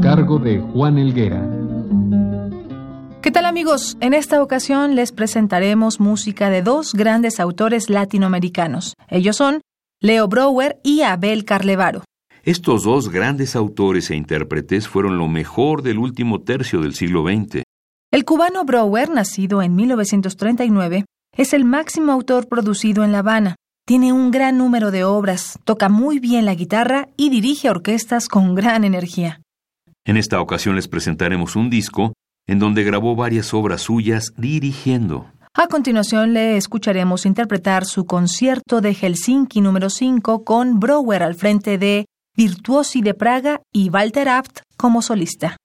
A cargo de Juan Elguera. ¿Qué tal amigos? En esta ocasión les presentaremos música de dos grandes autores latinoamericanos. Ellos son Leo Brower y Abel Carlevaro. Estos dos grandes autores e intérpretes fueron lo mejor del último tercio del siglo XX. El cubano Brower, nacido en 1939, es el máximo autor producido en La Habana. Tiene un gran número de obras, toca muy bien la guitarra y dirige orquestas con gran energía. En esta ocasión les presentaremos un disco en donde grabó varias obras suyas dirigiendo. A continuación le escucharemos interpretar su concierto de Helsinki número 5 con Brower al frente de Virtuosi de Praga y Walter Abt como solista.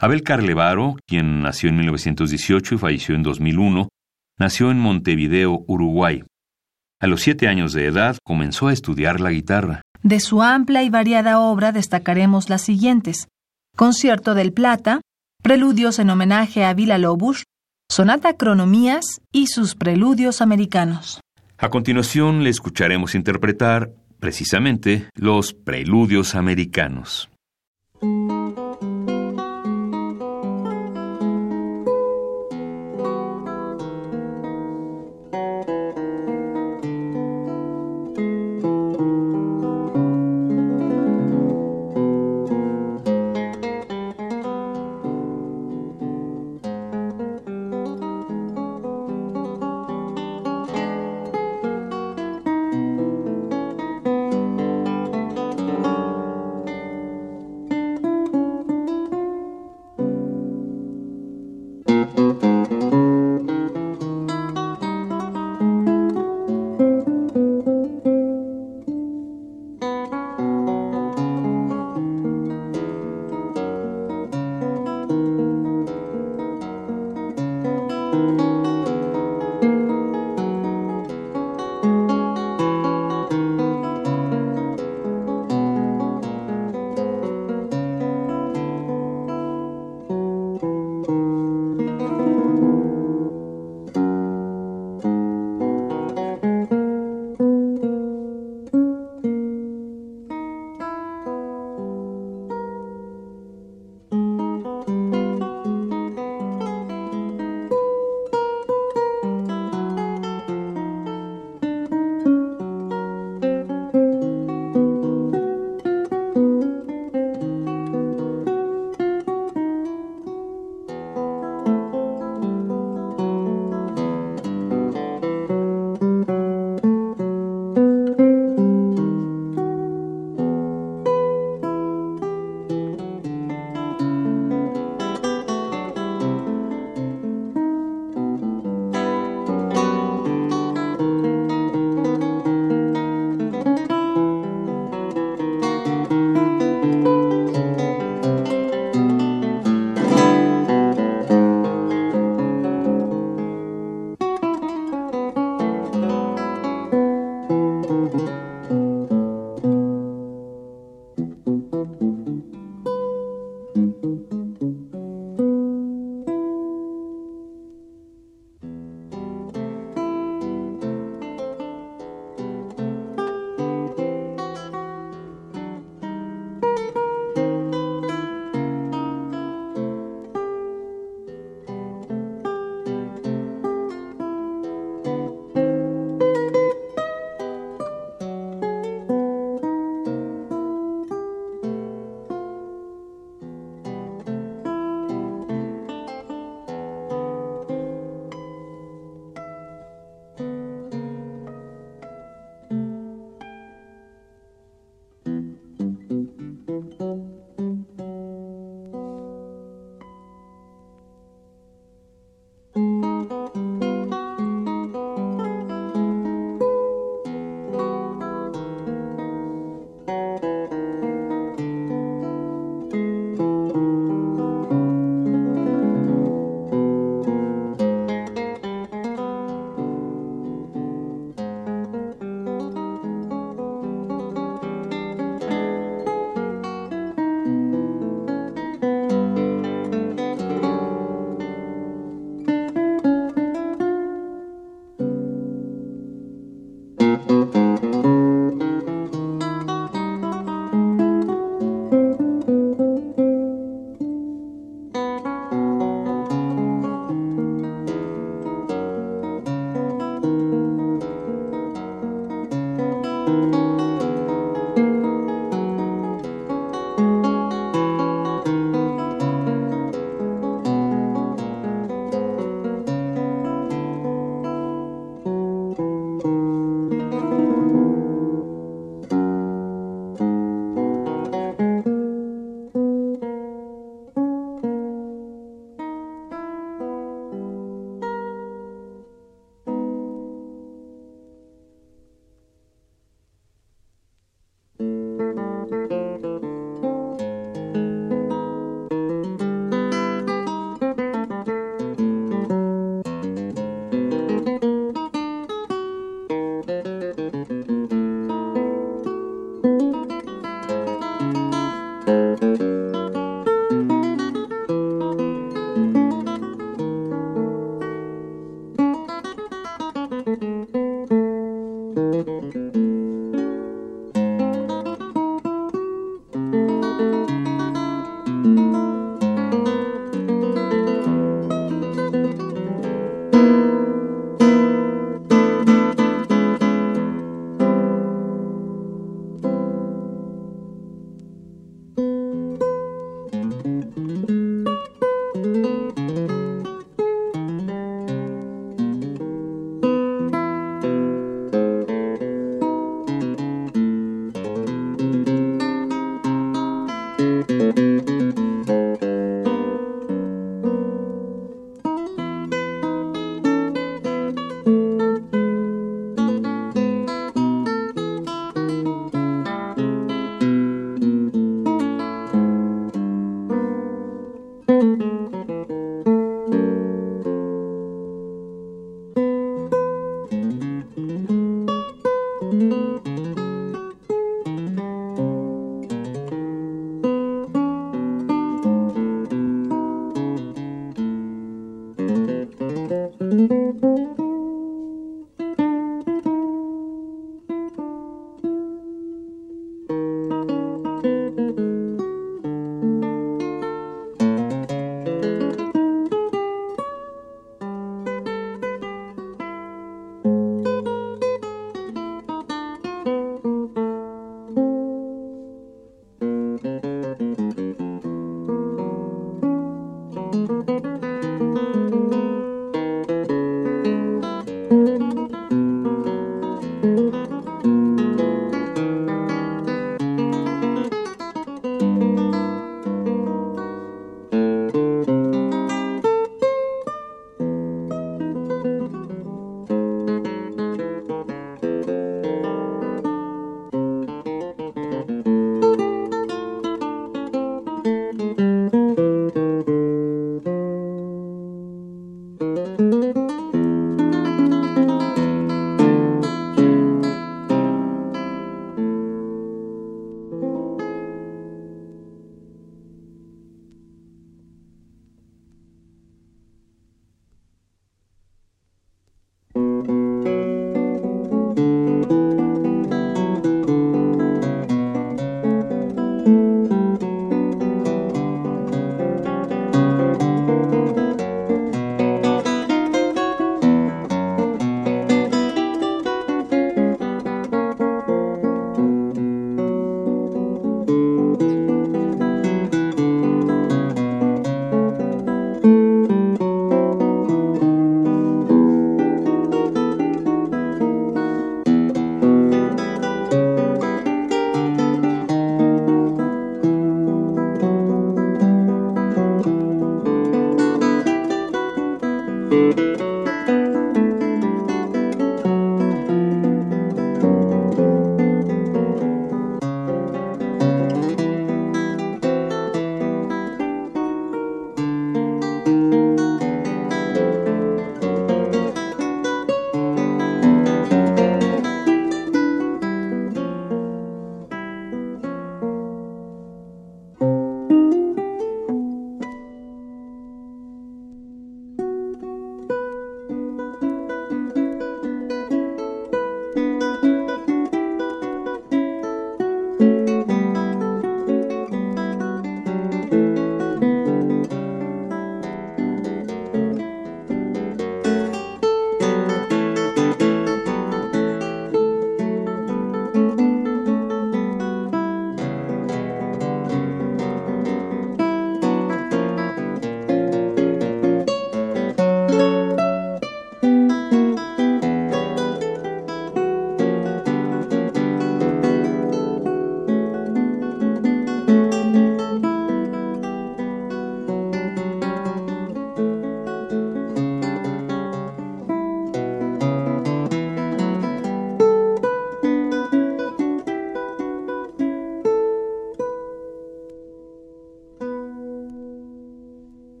Abel Carlevaro, quien nació en 1918 y falleció en 2001, nació en Montevideo, Uruguay. A los siete años de edad comenzó a estudiar la guitarra. De su amplia y variada obra destacaremos las siguientes: Concierto del Plata, Preludios en homenaje a Vila Lobos, Sonata Cronomías y sus preludios americanos. A continuación le escucharemos interpretar precisamente los preludios americanos.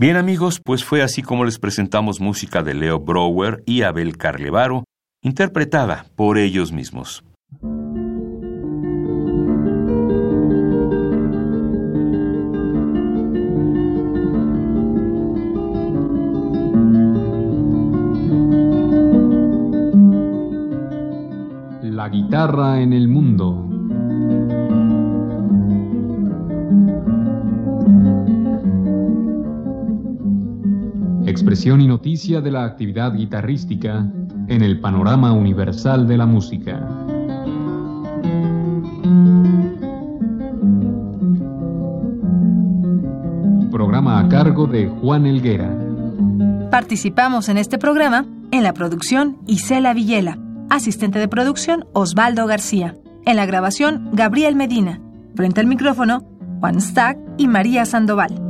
Bien amigos, pues fue así como les presentamos música de Leo Brower y Abel Carlevaro, interpretada por ellos mismos. La guitarra en el Y noticia de la actividad guitarrística en el panorama universal de la música. Programa a cargo de Juan Elguera. Participamos en este programa en la producción Isela Villela, asistente de producción Osvaldo García, en la grabación Gabriel Medina, frente al micrófono Juan Stack y María Sandoval.